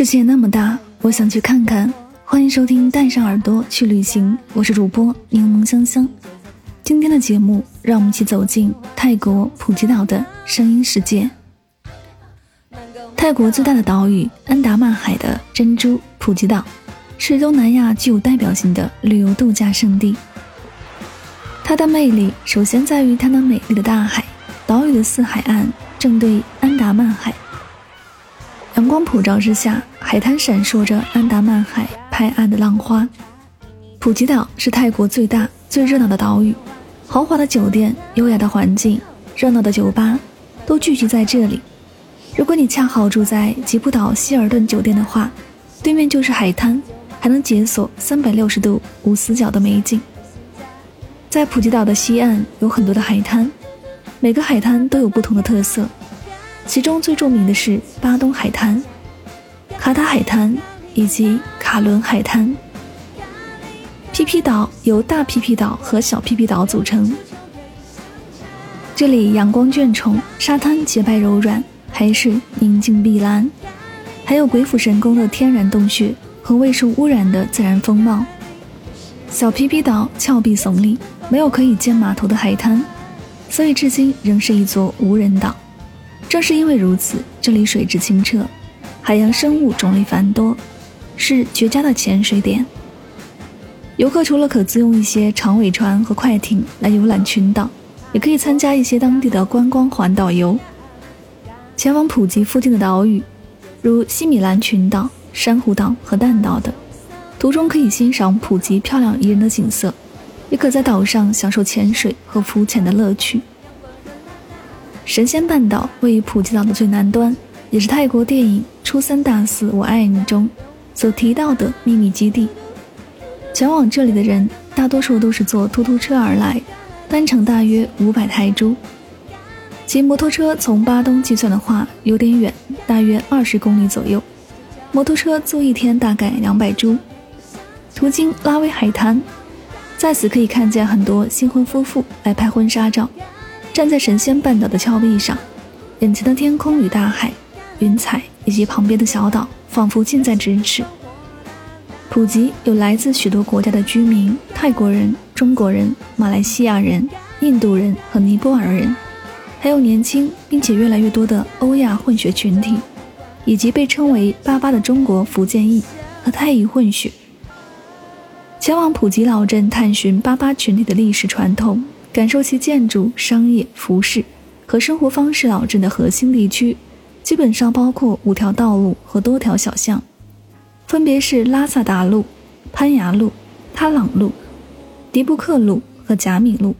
世界那么大，我想去看看。欢迎收听《带上耳朵去旅行》，我是主播柠檬香香。今天的节目，让我们一起走进泰国普吉岛的声音世界。泰国最大的岛屿安达曼海的珍珠普吉岛，是东南亚具有代表性的旅游度假胜地。它的魅力首先在于它那美丽的大海，岛屿的四海岸正对安达曼海。阳光普照之下，海滩闪烁着安达曼海拍岸的浪花。普吉岛是泰国最大、最热闹的岛屿，豪华的酒店、优雅的环境、热闹的酒吧都聚集在这里。如果你恰好住在吉普岛希尔顿酒店的话，对面就是海滩，还能解锁三百六十度无死角的美景。在普吉岛的西岸有很多的海滩，每个海滩都有不同的特色。其中最著名的是巴东海滩、卡塔海滩以及卡伦海滩。皮皮岛由大皮皮岛和小皮皮岛组成，这里阳光眷宠，沙滩洁白柔软，海水宁静碧蓝，还有鬼斧神工的天然洞穴和未受污染的自然风貌。小皮皮岛峭壁耸立，没有可以建码头的海滩，所以至今仍是一座无人岛。正是因为如此，这里水质清澈，海洋生物种类繁多，是绝佳的潜水点。游客除了可自用一些长尾船和快艇来游览群岛，也可以参加一些当地的观光环岛游。前往普吉附近的岛屿，如西米兰群岛、珊瑚岛和蛋岛等，途中可以欣赏普吉漂亮宜人的景色，也可在岛上享受潜水和浮潜的乐趣。神仙半岛位于普吉岛的最南端，也是泰国电影《初三大四我爱你》中所提到的秘密基地。前往这里的人大多数都是坐突突车而来，单程大约五百泰铢。骑摩托车从巴东计算的话有点远，大约二十公里左右。摩托车租一天大概两百铢。途经拉威海滩，在此可以看见很多新婚夫妇来拍婚纱照。站在神仙半岛的峭壁上，眼前的天空与大海、云彩以及旁边的小岛，仿佛近在咫尺。普吉有来自许多国家的居民：泰国人、中国人、马来西亚人、印度人和尼泊尔人，还有年轻并且越来越多的欧亚混血群体，以及被称为“巴巴”的中国福建裔和泰裔混血。前往普吉老镇探寻巴巴群体的历史传统。感受其建筑、商业、服饰和生活方式。老镇的核心地区基本上包括五条道路和多条小巷，分别是拉萨达路、攀牙路、他朗路、迪布克路和贾米路。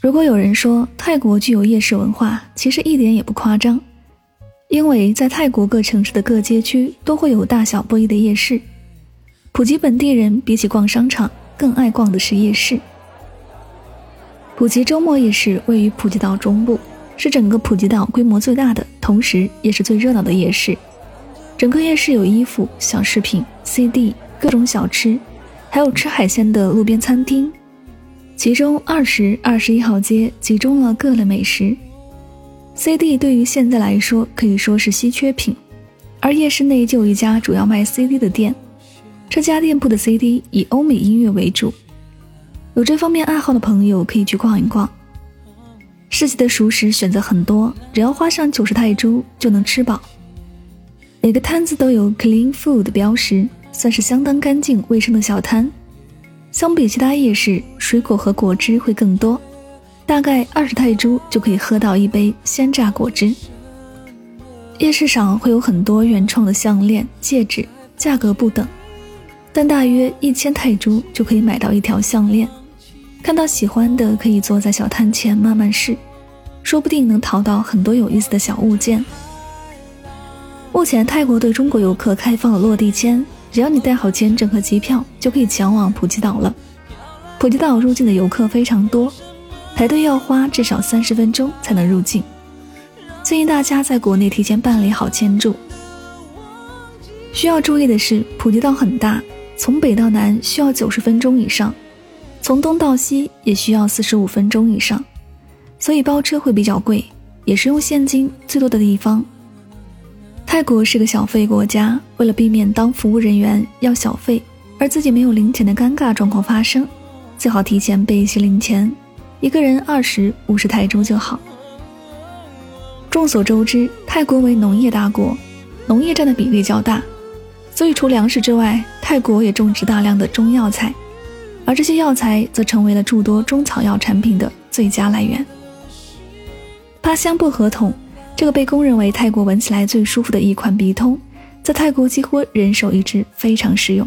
如果有人说泰国具有夜市文化，其实一点也不夸张，因为在泰国各城市的各街区都会有大小不一的夜市。普吉本地人比起逛商场，更爱逛的是夜市。普吉周末夜市位于普吉岛中部，是整个普吉岛规模最大的，同时也是最热闹的夜市。整个夜市有衣服、小饰品、CD、各种小吃，还有吃海鲜的路边餐厅。其中二十二十一号街集中了各类美食。CD 对于现在来说可以说是稀缺品，而夜市内就有一家主要卖 CD 的店，这家店铺的 CD 以欧美音乐为主。有这方面爱好的朋友可以去逛一逛。市集的熟食选择很多，只要花上九十泰铢就能吃饱。每个摊子都有 “clean food” 的标识，算是相当干净卫生的小摊。相比其他夜市，水果和果汁会更多，大概二十泰铢就可以喝到一杯鲜榨果汁。夜市上会有很多原创的项链、戒指，价格不等，但大约一千泰铢就可以买到一条项链。看到喜欢的，可以坐在小摊前慢慢试，说不定能淘到很多有意思的小物件。目前泰国对中国游客开放了落地签，只要你带好签证和机票，就可以前往普吉岛了。普吉岛入境的游客非常多，排队要花至少三十分钟才能入境，建议大家在国内提前办理好签注。需要注意的是，普吉岛很大，从北到南需要九十分钟以上。从东到西也需要四十五分钟以上，所以包车会比较贵，也是用现金最多的地方。泰国是个小费国家，为了避免当服务人员要小费而自己没有零钱的尴尬状况发生，最好提前备一些零钱，一个人二十五十泰铢就好。众所周知，泰国为农业大国，农业占的比例较大，所以除粮食之外，泰国也种植大量的中药材。而这些药材则成为了诸多中草药产品的最佳来源。八香薄荷酮，这个被公认为泰国闻起来最舒服的一款鼻通，在泰国几乎人手一支，非常实用，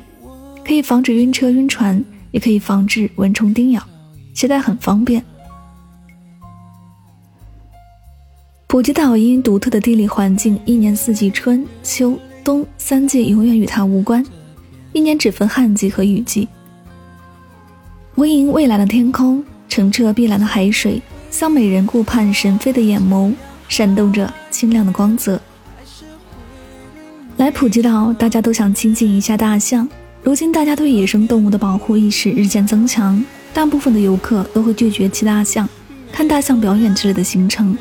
可以防止晕车晕船，也可以防治蚊虫叮咬，携带很方便。普吉岛因独特的地理环境，一年四季春秋冬三季永远与它无关，一年只分旱季和雨季。无垠蔚蓝的天空，澄澈碧蓝的海水，像美人顾盼神飞的眼眸，闪动着清亮的光泽。来普吉岛，大家都想亲近一下大象。如今，大家对野生动物的保护意识日渐增强，大部分的游客都会拒绝骑大象、看大象表演之类的行程。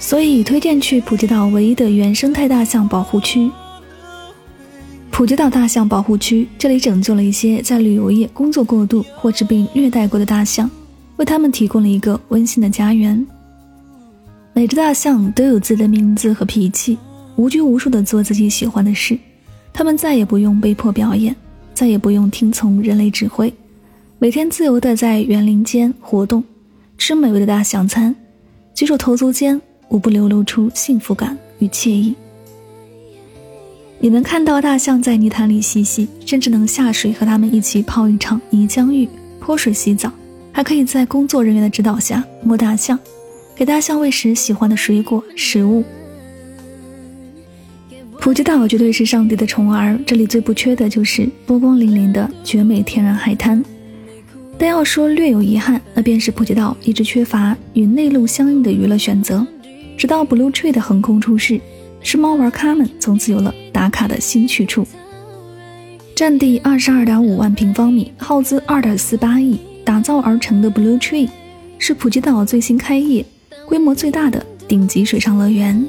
所以，推荐去普吉岛唯一的原生态大象保护区。普吉岛大象保护区，这里拯救了一些在旅游业工作过度或是被虐待过的大象，为他们提供了一个温馨的家园。每只大象都有自己的名字和脾气，无拘无束地做自己喜欢的事。他们再也不用被迫表演，再也不用听从人类指挥，每天自由地在园林间活动，吃美味的大象餐，举手投足间无不流露出幸福感与惬意。你能看到大象在泥潭里嬉戏，甚至能下水和它们一起泡一场泥浆浴、泼水洗澡，还可以在工作人员的指导下摸大象，给大象喂食喜欢的水果食物。普吉岛绝对是上帝的宠儿，这里最不缺的就是波光粼粼的绝美天然海滩。但要说略有遗憾，那便是普吉岛一直缺乏与内陆相应的娱乐选择，直到 Blue Tree 的横空出世。是猫玩咖们从此有了打卡的新去处。占地二十二点五万平方米，耗资二点四八亿打造而成的 Blue Tree，是普吉岛最新开业、规模最大的顶级水上乐园。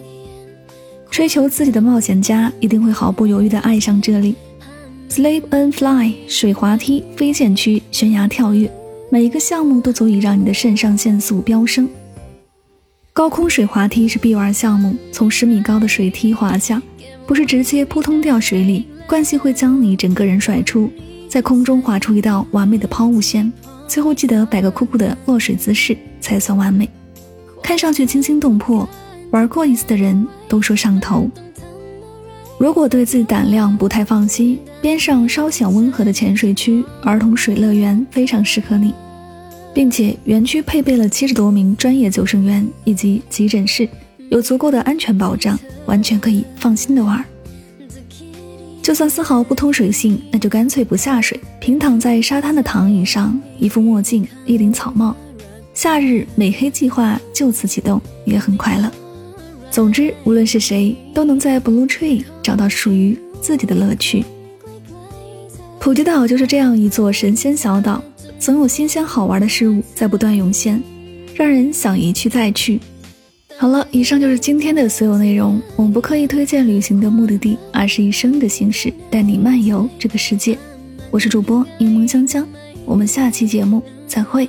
追求自己的冒险家一定会毫不犹豫地爱上这里。Sleep and Fly 水滑梯、飞溅区、悬崖跳跃，每一个项目都足以让你的肾上腺素飙升。高空水滑梯是必玩项目，从十米高的水梯滑下，不是直接扑通掉水里，惯性会将你整个人甩出，在空中划出一道完美的抛物线，最后记得摆个酷酷的落水姿势才算完美，看上去惊心动魄，玩过一次的人都说上头。如果对自己胆量不太放心，边上稍显温和的潜水区儿童水乐园非常适合你。并且园区配备了七十多名专业救生员以及急诊室，有足够的安全保障，完全可以放心的玩。就算丝毫不通水性，那就干脆不下水，平躺在沙滩的躺椅上，一副墨镜，一顶草帽，夏日美黑计划就此启动，也很快乐。总之，无论是谁，都能在 Blue Tree 找到属于自己的乐趣。普吉岛就是这样一座神仙小岛。总有新鲜好玩的事物在不断涌现，让人想一去再去。好了，以上就是今天的所有内容。我们不刻意推荐旅行的目的地，而是以声的形式带你漫游这个世界。我是主播柠檬香香，我们下期节目再会。